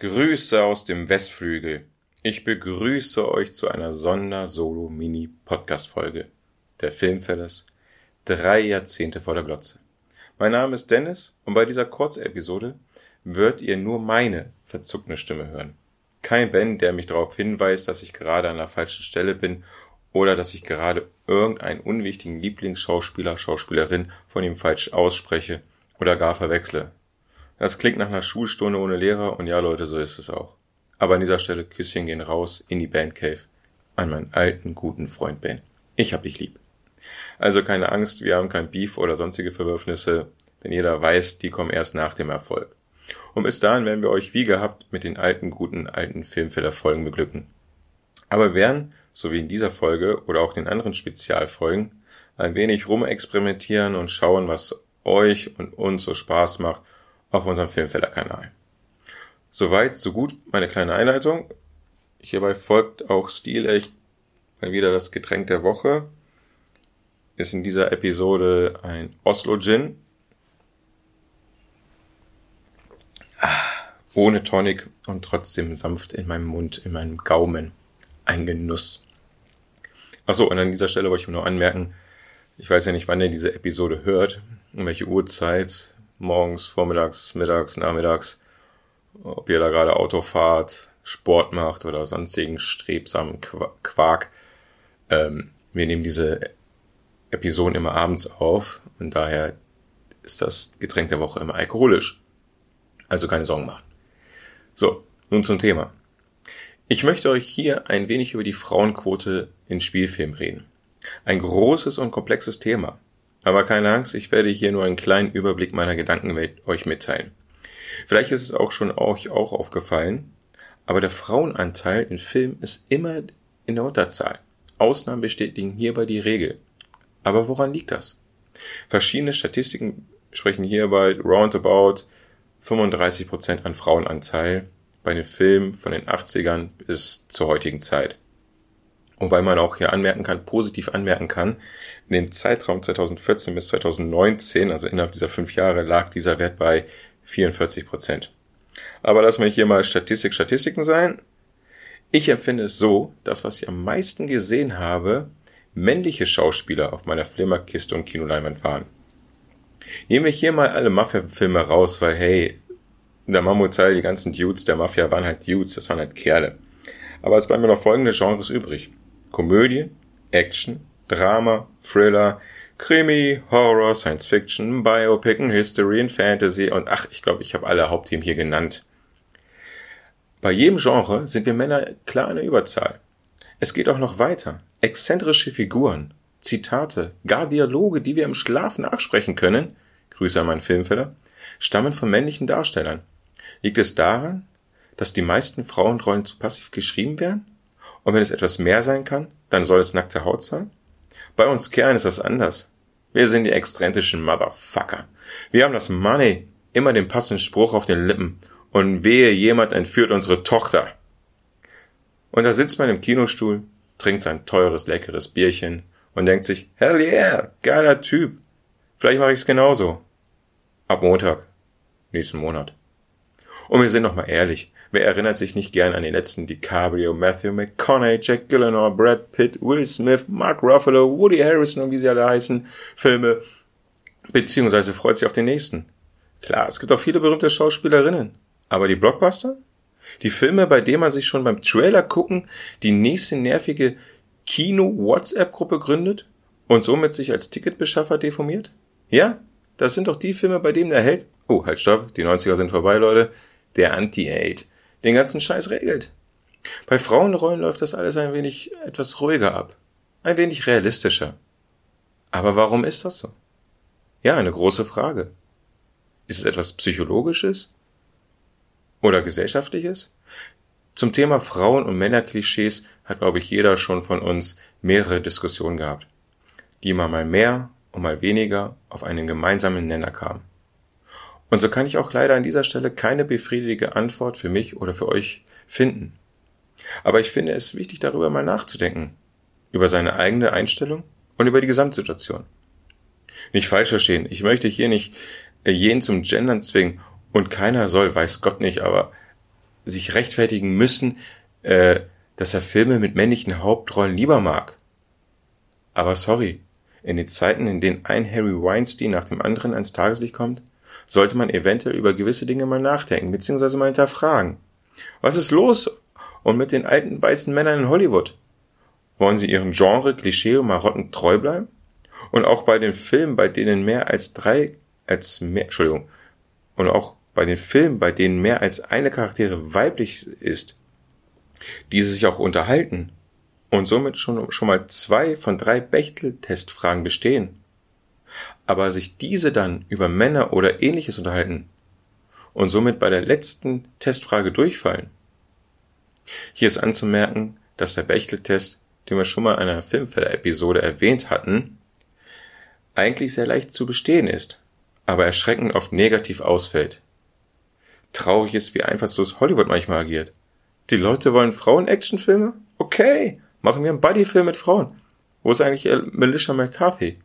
Grüße aus dem Westflügel. Ich begrüße euch zu einer Sonder-Solo-Mini-Podcast-Folge der Filmfellers Drei Jahrzehnte vor der Glotze. Mein Name ist Dennis und bei dieser Kurzepisode wird ihr nur meine verzuckte Stimme hören. Kein Ben, der mich darauf hinweist, dass ich gerade an der falschen Stelle bin oder dass ich gerade irgendeinen unwichtigen Lieblingsschauspieler, Schauspielerin von ihm falsch ausspreche oder gar verwechsle. Das klingt nach einer Schulstunde ohne Lehrer und ja Leute, so ist es auch. Aber an dieser Stelle Küsschen gehen raus in die Bandcave an meinen alten, guten Freund Ben. Ich hab dich lieb. Also keine Angst, wir haben kein Beef oder sonstige Verwürfnisse, denn jeder weiß, die kommen erst nach dem Erfolg. Und bis dahin werden wir euch wie gehabt mit den alten, guten, alten Filmfiller-Folgen beglücken. Aber wir werden so wie in dieser Folge oder auch den anderen Spezialfolgen, ein wenig rumexperimentieren und schauen, was euch und uns so Spaß macht auf unserem Filmfeller-Kanal. Soweit, so gut meine kleine Einleitung. Hierbei folgt auch stilecht mal wieder das Getränk der Woche. Ist in dieser Episode ein Oslo Gin. Ah, ohne Tonic und trotzdem sanft in meinem Mund, in meinem Gaumen. Ein Genuss. Achso, und an dieser Stelle wollte ich nur anmerken, ich weiß ja nicht, wann ihr diese Episode hört, um welche Uhrzeit, morgens, vormittags, mittags, nachmittags, ob ihr da gerade Auto fahrt, Sport macht oder sonstigen strebsamen Quark. Ähm, wir nehmen diese Episoden immer abends auf und daher ist das Getränk der Woche immer alkoholisch. Also keine Sorgen machen. So, nun zum Thema. Ich möchte euch hier ein wenig über die Frauenquote in Spielfilmen reden. Ein großes und komplexes Thema. Aber keine Angst, ich werde hier nur einen kleinen Überblick meiner Gedankenwelt euch mitteilen. Vielleicht ist es auch schon euch auch aufgefallen, aber der Frauenanteil in Filmen ist immer in der Unterzahl. Ausnahmen bestätigen hierbei die Regel. Aber woran liegt das? Verschiedene Statistiken sprechen hierbei roundabout 35% an Frauenanteil bei den Filmen von den 80ern bis zur heutigen Zeit. Und weil man auch hier anmerken kann, positiv anmerken kann, in dem Zeitraum 2014 bis 2019, also innerhalb dieser fünf Jahre, lag dieser Wert bei 44 Prozent. Aber lassen wir hier mal Statistik Statistiken sein. Ich empfinde es so, dass was ich am meisten gesehen habe, männliche Schauspieler auf meiner Flimmerkiste und Kinoleinwand waren. Nehmen wir hier mal alle Mafia-Filme raus, weil hey, in der Mammutzahl, die ganzen Dudes der Mafia waren halt Dudes, das waren halt Kerle. Aber es bleiben mir noch folgende Genres übrig. Komödie, Action, Drama, Thriller, Krimi, Horror, Science Fiction, Biopic, History und Fantasy und ach, ich glaube, ich habe alle Hauptthemen hier genannt. Bei jedem Genre sind wir Männer klar in der Überzahl. Es geht auch noch weiter. Exzentrische Figuren, Zitate, gar Dialoge, die wir im Schlaf nachsprechen können, Grüße an meinen Filmfeller, stammen von männlichen Darstellern. Liegt es daran, dass die meisten Frauenrollen zu passiv geschrieben werden? Und wenn es etwas mehr sein kann, dann soll es nackte Haut sein? Bei uns Kerlen ist das anders. Wir sind die exzentrischen Motherfucker. Wir haben das Money, immer den passenden Spruch auf den Lippen und wehe jemand entführt unsere Tochter. Und da sitzt man im Kinostuhl, trinkt sein teures, leckeres Bierchen und denkt sich, hell yeah, geiler Typ. Vielleicht mache ich's genauso. Ab Montag, nächsten Monat. Und wir sind noch mal ehrlich, wer erinnert sich nicht gern an den letzten DiCaprio, Matthew McConaughey, Jack Gyllenhaal, Brad Pitt, Will Smith, Mark Ruffalo, Woody Harrison und wie sie alle heißen, Filme, beziehungsweise freut sich auf den nächsten. Klar, es gibt auch viele berühmte Schauspielerinnen. Aber die Blockbuster? Die Filme, bei denen man sich schon beim Trailer gucken die nächste nervige Kino-WhatsApp-Gruppe gründet und somit sich als Ticketbeschaffer deformiert? Ja, das sind doch die Filme, bei denen der Held, oh, halt stopp, die 90er sind vorbei, Leute, der Anti-Aid, den ganzen Scheiß regelt. Bei Frauenrollen läuft das alles ein wenig etwas ruhiger ab, ein wenig realistischer. Aber warum ist das so? Ja, eine große Frage. Ist es etwas Psychologisches? Oder Gesellschaftliches? Zum Thema Frauen- und Männerklischees hat, glaube ich, jeder schon von uns mehrere Diskussionen gehabt, die mal mal mehr und mal weniger auf einen gemeinsamen Nenner kamen. Und so kann ich auch leider an dieser Stelle keine befriedigende Antwort für mich oder für euch finden. Aber ich finde es wichtig, darüber mal nachzudenken. Über seine eigene Einstellung und über die Gesamtsituation. Nicht falsch verstehen. Ich möchte hier nicht äh, jeden zum Gendern zwingen und keiner soll, weiß Gott nicht, aber sich rechtfertigen müssen, äh, dass er Filme mit männlichen Hauptrollen lieber mag. Aber sorry, in den Zeiten, in denen ein Harry Weinstein nach dem anderen ans Tageslicht kommt, sollte man eventuell über gewisse Dinge mal nachdenken, beziehungsweise mal hinterfragen. Was ist los und mit den alten weißen Männern in Hollywood? Wollen sie ihren Genre, Klischee und Marotten treu bleiben? Und auch bei den Filmen, bei denen mehr als drei, als mehr, Entschuldigung, und auch bei den Filmen, bei denen mehr als eine Charaktere weiblich ist, diese sich auch unterhalten und somit schon, schon mal zwei von drei Bechtel-Testfragen bestehen, aber sich diese dann über Männer oder ähnliches unterhalten und somit bei der letzten Testfrage durchfallen. Hier ist anzumerken, dass der Bechtel-Test, den wir schon mal in einer Filmfeller-Episode erwähnt hatten, eigentlich sehr leicht zu bestehen ist, aber erschreckend oft negativ ausfällt. Traurig ist, wie einfallslos Hollywood manchmal agiert. Die Leute wollen Frauen-Actionfilme? Okay, machen wir einen Buddy-Film mit Frauen. Wo ist eigentlich Melissa McCarthy?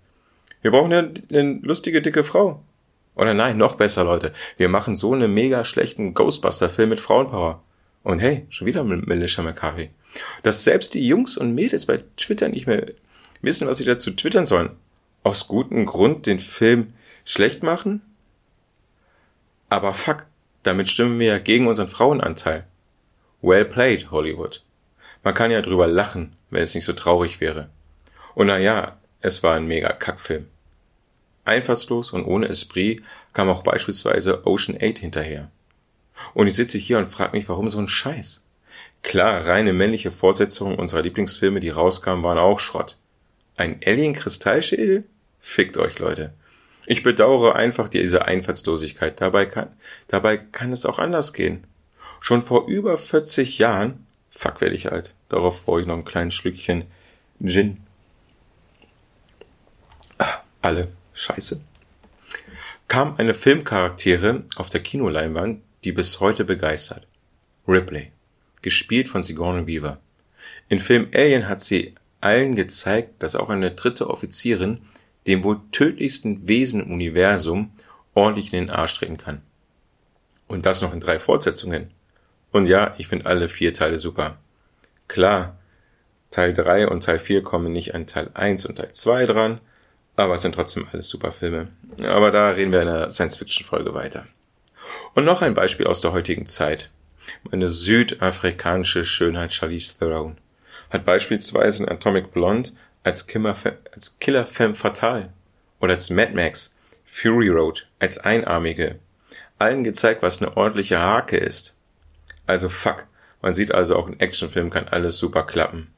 Wir brauchen eine, eine lustige, dicke Frau. Oder nein, noch besser, Leute. Wir machen so einen mega schlechten Ghostbuster-Film mit Frauenpower. Und hey, schon wieder mit Melissa McCarthy. Dass selbst die Jungs und Mädels bei Twitter nicht mehr wissen, was sie dazu twittern sollen. Aus gutem Grund den Film schlecht machen? Aber fuck, damit stimmen wir ja gegen unseren Frauenanteil. Well played, Hollywood. Man kann ja drüber lachen, wenn es nicht so traurig wäre. Und na ja, es war ein mega Kackfilm. Einfallslos und ohne Esprit kam auch beispielsweise Ocean 8 hinterher. Und ich sitze hier und frage mich, warum so ein Scheiß? Klar, reine männliche Fortsetzungen unserer Lieblingsfilme, die rauskamen, waren auch Schrott. Ein Alien-Kristallschädel? Fickt euch, Leute. Ich bedauere einfach diese Einfallslosigkeit. Dabei kann, dabei kann es auch anders gehen. Schon vor über 40 Jahren, fuck werde ich alt, darauf brauche ich noch ein kleines Schlückchen Gin. Ah, alle scheiße. Kam eine Filmcharaktere auf der Kinoleinwand, die bis heute begeistert. Ripley, gespielt von Sigourney Weaver. In Film Alien hat sie allen gezeigt, dass auch eine dritte Offizierin dem wohl tödlichsten Wesen im Universum ordentlich in den Arsch treten kann. Und das noch in drei Fortsetzungen. Und ja, ich finde alle vier Teile super. Klar, Teil 3 und Teil 4 kommen nicht an Teil 1 und Teil 2 dran, aber es sind trotzdem alles super Filme. Aber da reden wir in der Science-Fiction-Folge weiter. Und noch ein Beispiel aus der heutigen Zeit. Meine südafrikanische Schönheit Charlize Theron hat beispielsweise in Atomic Blonde als, Kimmer, als Killer Femme Fatale oder als Mad Max, Fury Road, als Einarmige, allen gezeigt, was eine ordentliche Hake ist. Also fuck. Man sieht also auch in Actionfilmen kann alles super klappen.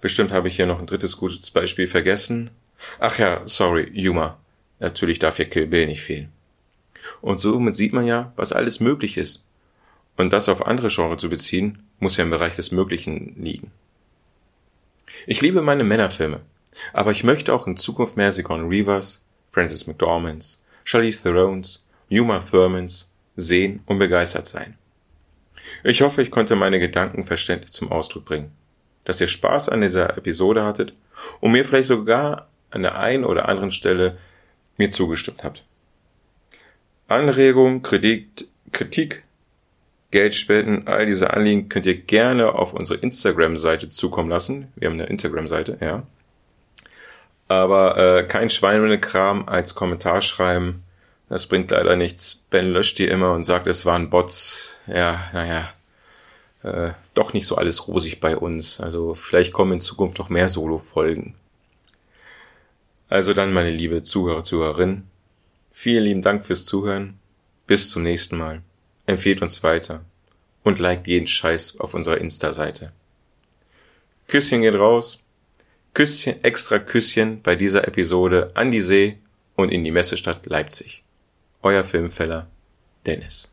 Bestimmt habe ich hier noch ein drittes gutes Beispiel vergessen. Ach ja, sorry, Yuma. Natürlich darf hier Kill Bill nicht fehlen. Und somit sieht man ja, was alles möglich ist. Und das auf andere Genre zu beziehen, muss ja im Bereich des Möglichen liegen. Ich liebe meine Männerfilme, aber ich möchte auch in Zukunft mehr Sigourney Reavers, Francis McDormands, Charlize Therones, Yuma Thurmans sehen und begeistert sein. Ich hoffe, ich konnte meine Gedanken verständlich zum Ausdruck bringen, dass ihr Spaß an dieser Episode hattet und mir vielleicht sogar an der einen oder anderen Stelle mir zugestimmt habt. Anregung, Kritik, Kritik, Geldspenden, all diese Anliegen könnt ihr gerne auf unsere Instagram-Seite zukommen lassen. Wir haben eine Instagram-Seite, ja. Aber äh, kein Schweinekram als Kommentar schreiben das bringt leider nichts. Ben löscht die immer und sagt, es waren Bots. Ja, naja, äh, doch nicht so alles rosig bei uns. Also vielleicht kommen in Zukunft noch mehr Solo-Folgen. Also dann, meine liebe Zuhörer, Zuhörerin, vielen lieben Dank fürs Zuhören. Bis zum nächsten Mal. Empfehlt uns weiter und liked jeden Scheiß auf unserer Insta-Seite. Küsschen geht raus. Küsschen, extra Küsschen bei dieser Episode an die See und in die Messestadt Leipzig. Euer Filmfeller Dennis.